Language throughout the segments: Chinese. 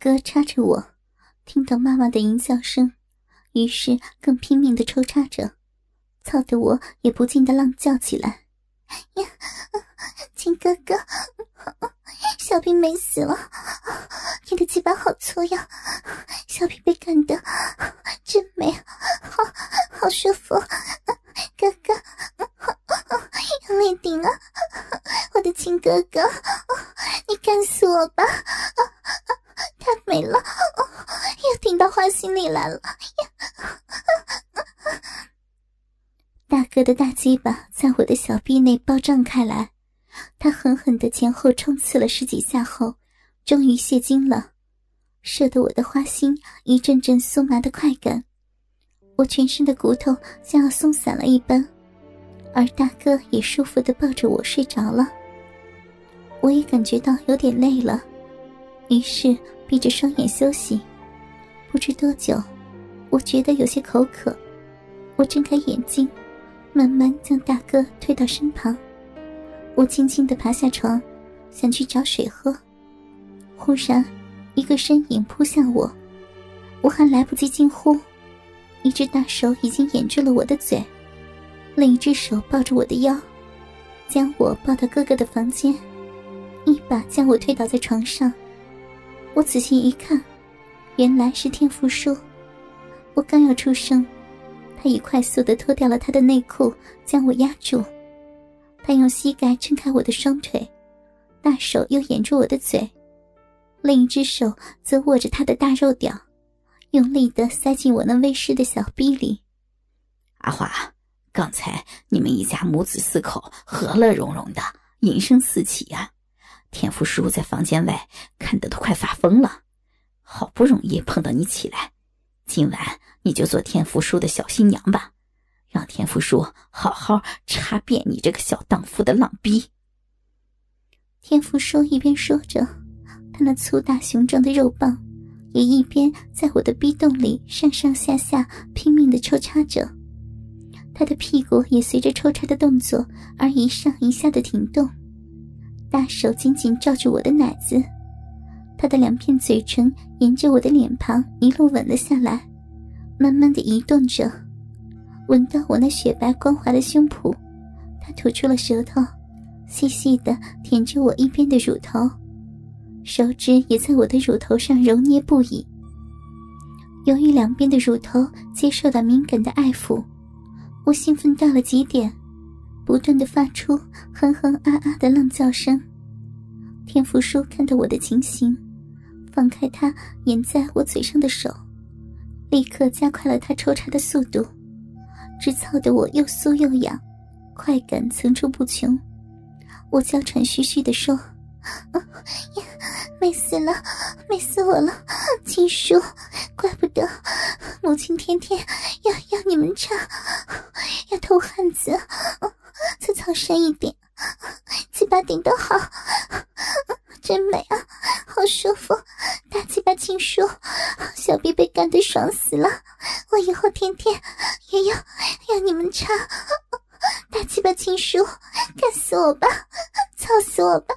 哥插着我，听到妈妈的淫笑声，于是更拼命的抽插着，操得我也不禁的浪叫起来。呀，亲哥哥，小兵没死了，你的鸡巴好粗呀，小兵被干的真美，好好舒服，哥哥，用力顶啊，我的亲哥哥，你干死我吧，没了，又顶到花心里来了！大哥的大鸡巴在我的小臂内暴胀开来，他狠狠的前后冲刺了十几下后，终于泄精了，射得我的花心一阵阵酥麻的快感，我全身的骨头像要松散了一般，而大哥也舒服的抱着我睡着了。我也感觉到有点累了，于是闭着双眼休息。不知多久，我觉得有些口渴，我睁开眼睛。慢慢将大哥推到身旁，我轻轻的爬下床，想去找水喝。忽然，一个身影扑向我，我还来不及惊呼，一只大手已经掩住了我的嘴，另一只手抱着我的腰，将我抱到哥哥的房间，一把将我推倒在床上。我仔细一看，原来是天福叔。我刚要出声。他已快速的脱掉了他的内裤，将我压住。他用膝盖撑开我的双腿，大手又掩住我的嘴，另一只手则握着他的大肉屌，用力的塞进我那微湿的小臂里。阿华，刚才你们一家母子四口和乐融融的，淫声四起呀！天福叔在房间外看得都快发疯了，好不容易碰到你起来。今晚你就做天福叔的小新娘吧，让天福叔好好插遍你这个小荡妇的浪逼。天福叔一边说着，他那粗大雄壮的肉棒也一边在我的逼洞里上上下下拼命的抽插着，他的屁股也随着抽插的动作而一上一下的停动，大手紧紧罩住我的奶子。他的两片嘴唇沿着我的脸庞一路吻了下来，慢慢的移动着，吻到我那雪白光滑的胸脯。他吐出了舌头，细细的舔着我一边的乳头，手指也在我的乳头上揉捏不已。由于两边的乳头接受到敏感的爱抚，我兴奋到了极点，不断的发出哼哼啊啊的浪叫声。天福叔看到我的情形。放开他掩在我嘴上的手，立刻加快了他抽插的速度，直操得我又酥又痒，快感层出不穷。我娇喘吁吁地说：“呀美死了，美死我了，亲叔，怪不得母亲天天要要你们插，要偷汉子，再操深一点，鸡巴顶得好，真美啊！”好舒服，大鸡巴亲叔，小臂被干得爽死了。我以后天天也要要你们插，大鸡巴亲叔，干死我吧，操死我吧，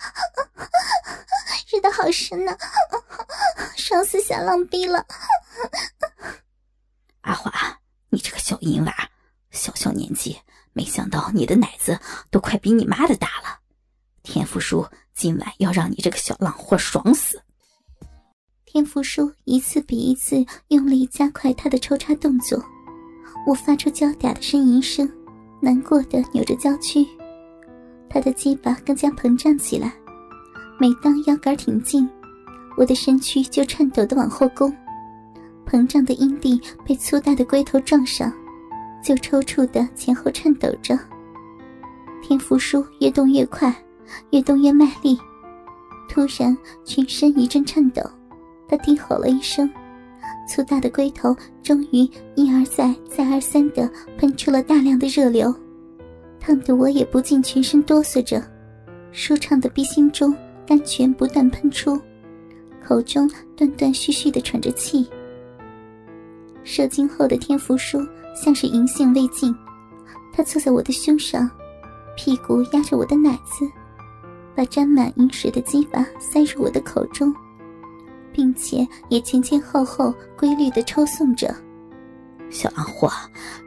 热的好深呢，爽死小浪逼了。阿华，你这个小淫娃，小小年纪，没想到你的奶子都快比你妈的大了。天福叔今晚要让你这个小浪货爽死！天福叔一次比一次用力加快他的抽插动作，我发出娇嗲的呻吟声，难过的扭着娇躯，他的鸡巴更加膨胀起来。每当腰杆挺进，我的身躯就颤抖的往后弓，膨胀的阴蒂被粗大的龟头撞上，就抽搐的前后颤抖着。天福叔越动越快。越动越卖力，突然全身一阵颤抖，他低吼了一声，粗大的龟头终于一而再、再而三地喷出了大量的热流，烫得我也不禁全身哆嗦着，舒畅的鼻心中甘泉不断喷出，口中断断续续地喘着气。射精后的天福叔像是淫兴未尽，他坐在我的胸上，屁股压着我的奶子。把沾满饮水的鸡巴塞入我的口中，并且也前前后后规律的抽送着。小狼货，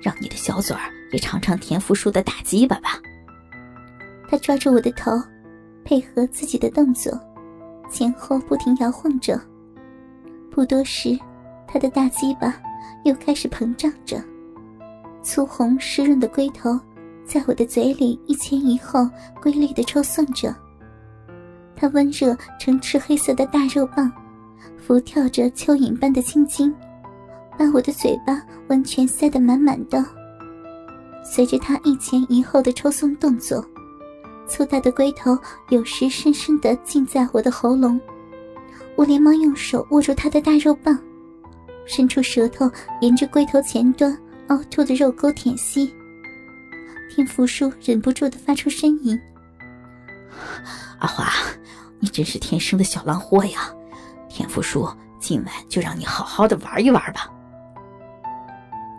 让你的小嘴儿也尝尝田福叔的大鸡巴吧。他抓住我的头，配合自己的动作，前后不停摇晃着。不多时，他的大鸡巴又开始膨胀着，粗红湿润的龟头在我的嘴里一前一后规律的抽送着。它温热呈赤黑色的大肉棒，浮跳着蚯蚓般的青筋，把我的嘴巴完全塞得满满的。随着他一前一后的抽送动作，粗大的龟头有时深深地浸在我的喉咙。我连忙用手握住他的大肉棒，伸出舌头沿着龟头前端凹凸的肉沟舔吸。天福叔忍不住的发出呻吟：“阿华。”你真是天生的小狼货呀！天福叔，今晚就让你好好的玩一玩吧。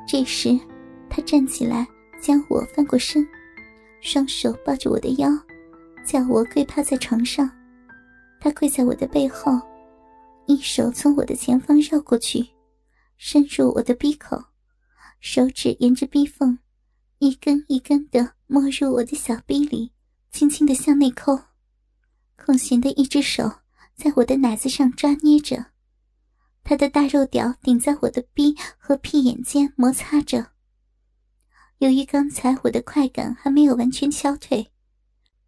这时，他站起来，将我翻过身，双手抱着我的腰，叫我跪趴在床上。他跪在我的背后，一手从我的前方绕过去，伸入我的鼻口，手指沿着鼻缝，一根一根的没入我的小臂里，轻轻的向内抠。空闲的一只手在我的奶子上抓捏着，他的大肉屌顶在我的鼻和屁眼间摩擦着。由于刚才我的快感还没有完全消退，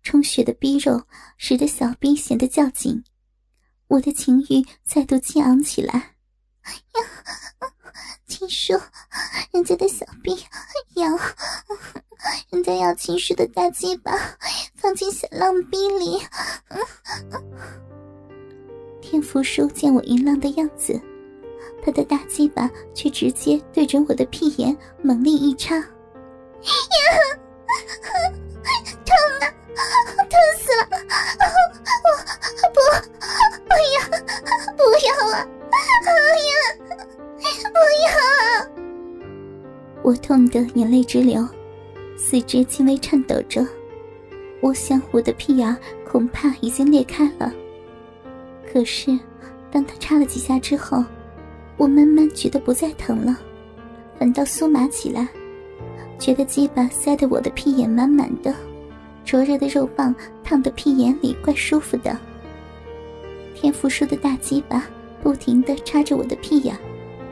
充血的逼肉使得小逼显得较紧，我的情欲再度激昂起来。呀，听说人家的小逼痒。人家要情绪的大鸡巴放进小浪逼里，天福叔见我淫浪的样子，他的大鸡巴却直接对准我的屁眼猛力一插，呀，痛啊，痛死了！我不，不要，不要啊！哎呀，不要！我痛得眼泪直流。四肢轻微颤抖着，我想我的屁眼恐怕已经裂开了。可是，当他插了几下之后，我慢慢觉得不再疼了，反倒酥麻起来，觉得鸡巴塞得我的屁眼满满的，灼热的肉棒烫得屁眼里怪舒服的。天福叔的大鸡巴不停地插着我的屁眼，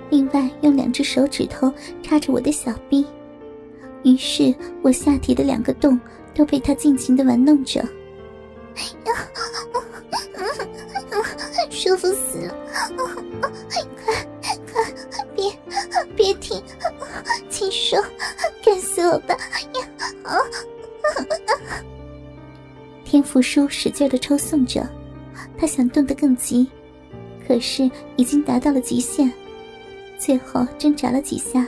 另外用两只手指头插着我的小臂。于是我下体的两个洞都被他尽情的玩弄着，舒服死了！快快别别停，请说，干死我吧！呀！天福叔使劲的抽送着，他想动得更急，可是已经达到了极限，最后挣扎了几下，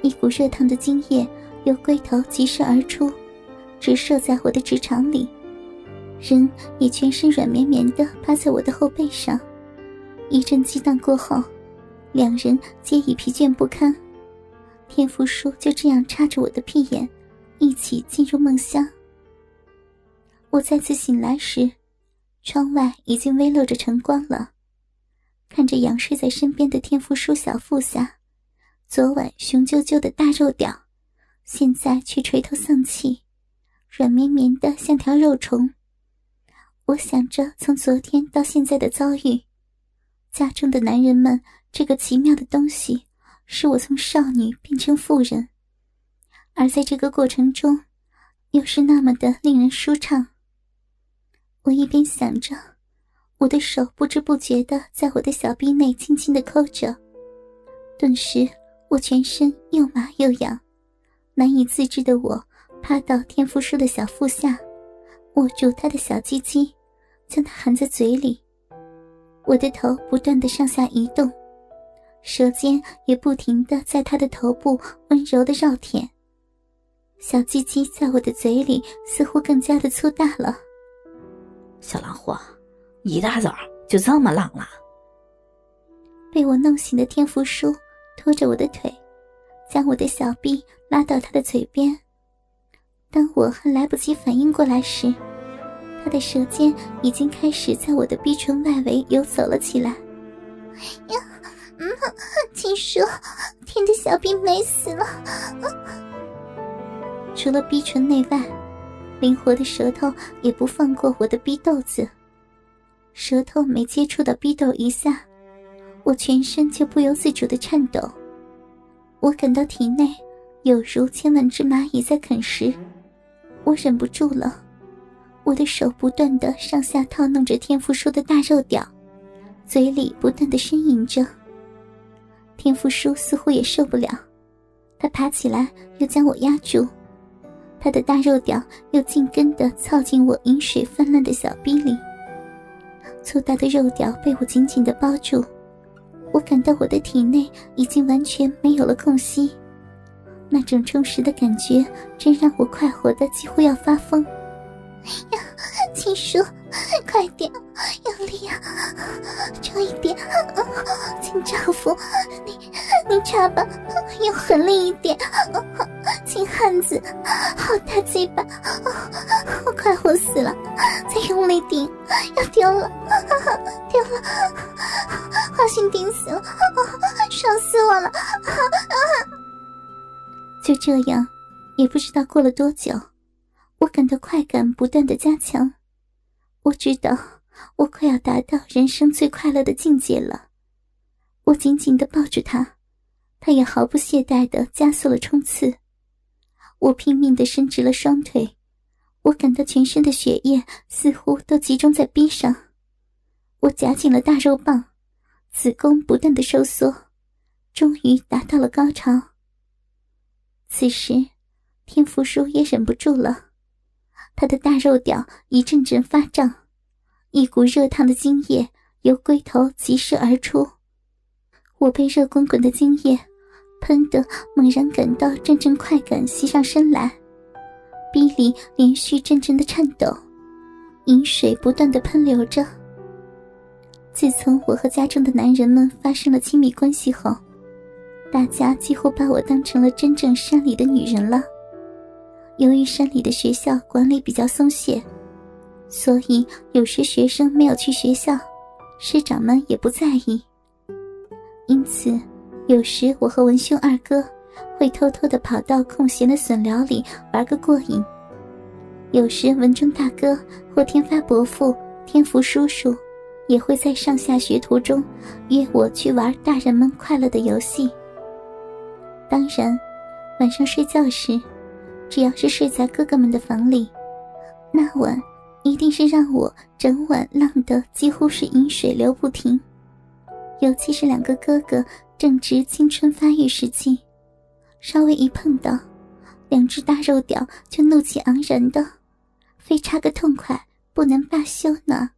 一股热烫的精液。由龟头急射而出，直射在我的直肠里，人也全身软绵绵的趴在我的后背上。一阵激荡过后，两人皆已疲倦不堪。天福叔就这样插着我的屁眼，一起进入梦乡。我再次醒来时，窗外已经微露着晨光了。看着仰睡在身边的天福叔小腹下，昨晚雄赳赳的大肉屌。现在却垂头丧气，软绵绵的像条肉虫。我想着从昨天到现在的遭遇，家中的男人们这个奇妙的东西，使我从少女变成妇人，而在这个过程中，又是那么的令人舒畅。我一边想着，我的手不知不觉的在我的小臂内轻轻的抠着，顿时我全身又麻又痒。难以自制的我，趴到天福叔的小腹下，握住他的小鸡鸡，将他含在嘴里。我的头不断的上下移动，舌尖也不停的在他的头部温柔的绕舔。小鸡鸡在我的嘴里似乎更加的粗大了。小狼货，一大早就这么浪了？被我弄醒的天福叔拖着我的腿。将我的小臂拉到他的嘴边，当我还来不及反应过来时，他的舌尖已经开始在我的逼唇外围游走了起来。呀，嗯，秦叔，天的小臂美死了。除了逼唇内外，灵活的舌头也不放过我的逼豆子。舌头没接触到逼斗一下，我全身就不由自主的颤抖。我感到体内有如千万只蚂蚁在啃食，我忍不住了。我的手不断的上下套弄着天福叔的大肉屌，嘴里不断的呻吟着。天福叔似乎也受不了，他爬起来又将我压住，他的大肉屌又紧跟的操进我饮水泛滥的小逼里。粗大的肉条被我紧紧的包住，我感到我的体内已经完全没有了空隙，那种充实的感觉真让我快活的几乎要发疯。哎呀，秦叔，快点，用力呀，重一点，秦丈夫，你你插吧，用狠力一点，秦汉子，好大鸡巴，我快活死了，再用力顶，要丢了，丢了，花心顶死了，爽死我了，就这样，也不知道过了多久。我感到快感不断的加强，我知道我快要达到人生最快乐的境界了。我紧紧的抱住他，他也毫不懈怠的加速了冲刺。我拼命的伸直了双腿，我感到全身的血液似乎都集中在臂上。我夹紧了大肉棒，子宫不断的收缩，终于达到了高潮。此时，天福叔也忍不住了。他的大肉屌一阵阵发胀，一股热烫的精液由龟头急射而出。我被热滚滚的精液喷得猛然感到阵阵快感袭上身来，逼里连续阵阵的颤抖，饮水不断的喷流着。自从我和家中的男人们发生了亲密关系后，大家几乎把我当成了真正山里的女人了。由于山里的学校管理比较松懈，所以有时学生没有去学校，师长们也不在意。因此，有时我和文兄二哥会偷偷的跑到空闲的笋寮里玩个过瘾；有时文中大哥或天发伯父、天福叔叔也会在上下学途中约我去玩大人们快乐的游戏。当然，晚上睡觉时。只要是睡在哥哥们的房里，那晚一定是让我整晚浪得几乎是饮水流不停。尤其是两个哥哥正值青春发育时期，稍微一碰到，两只大肉屌就怒气昂然的，非插个痛快不能罢休呢。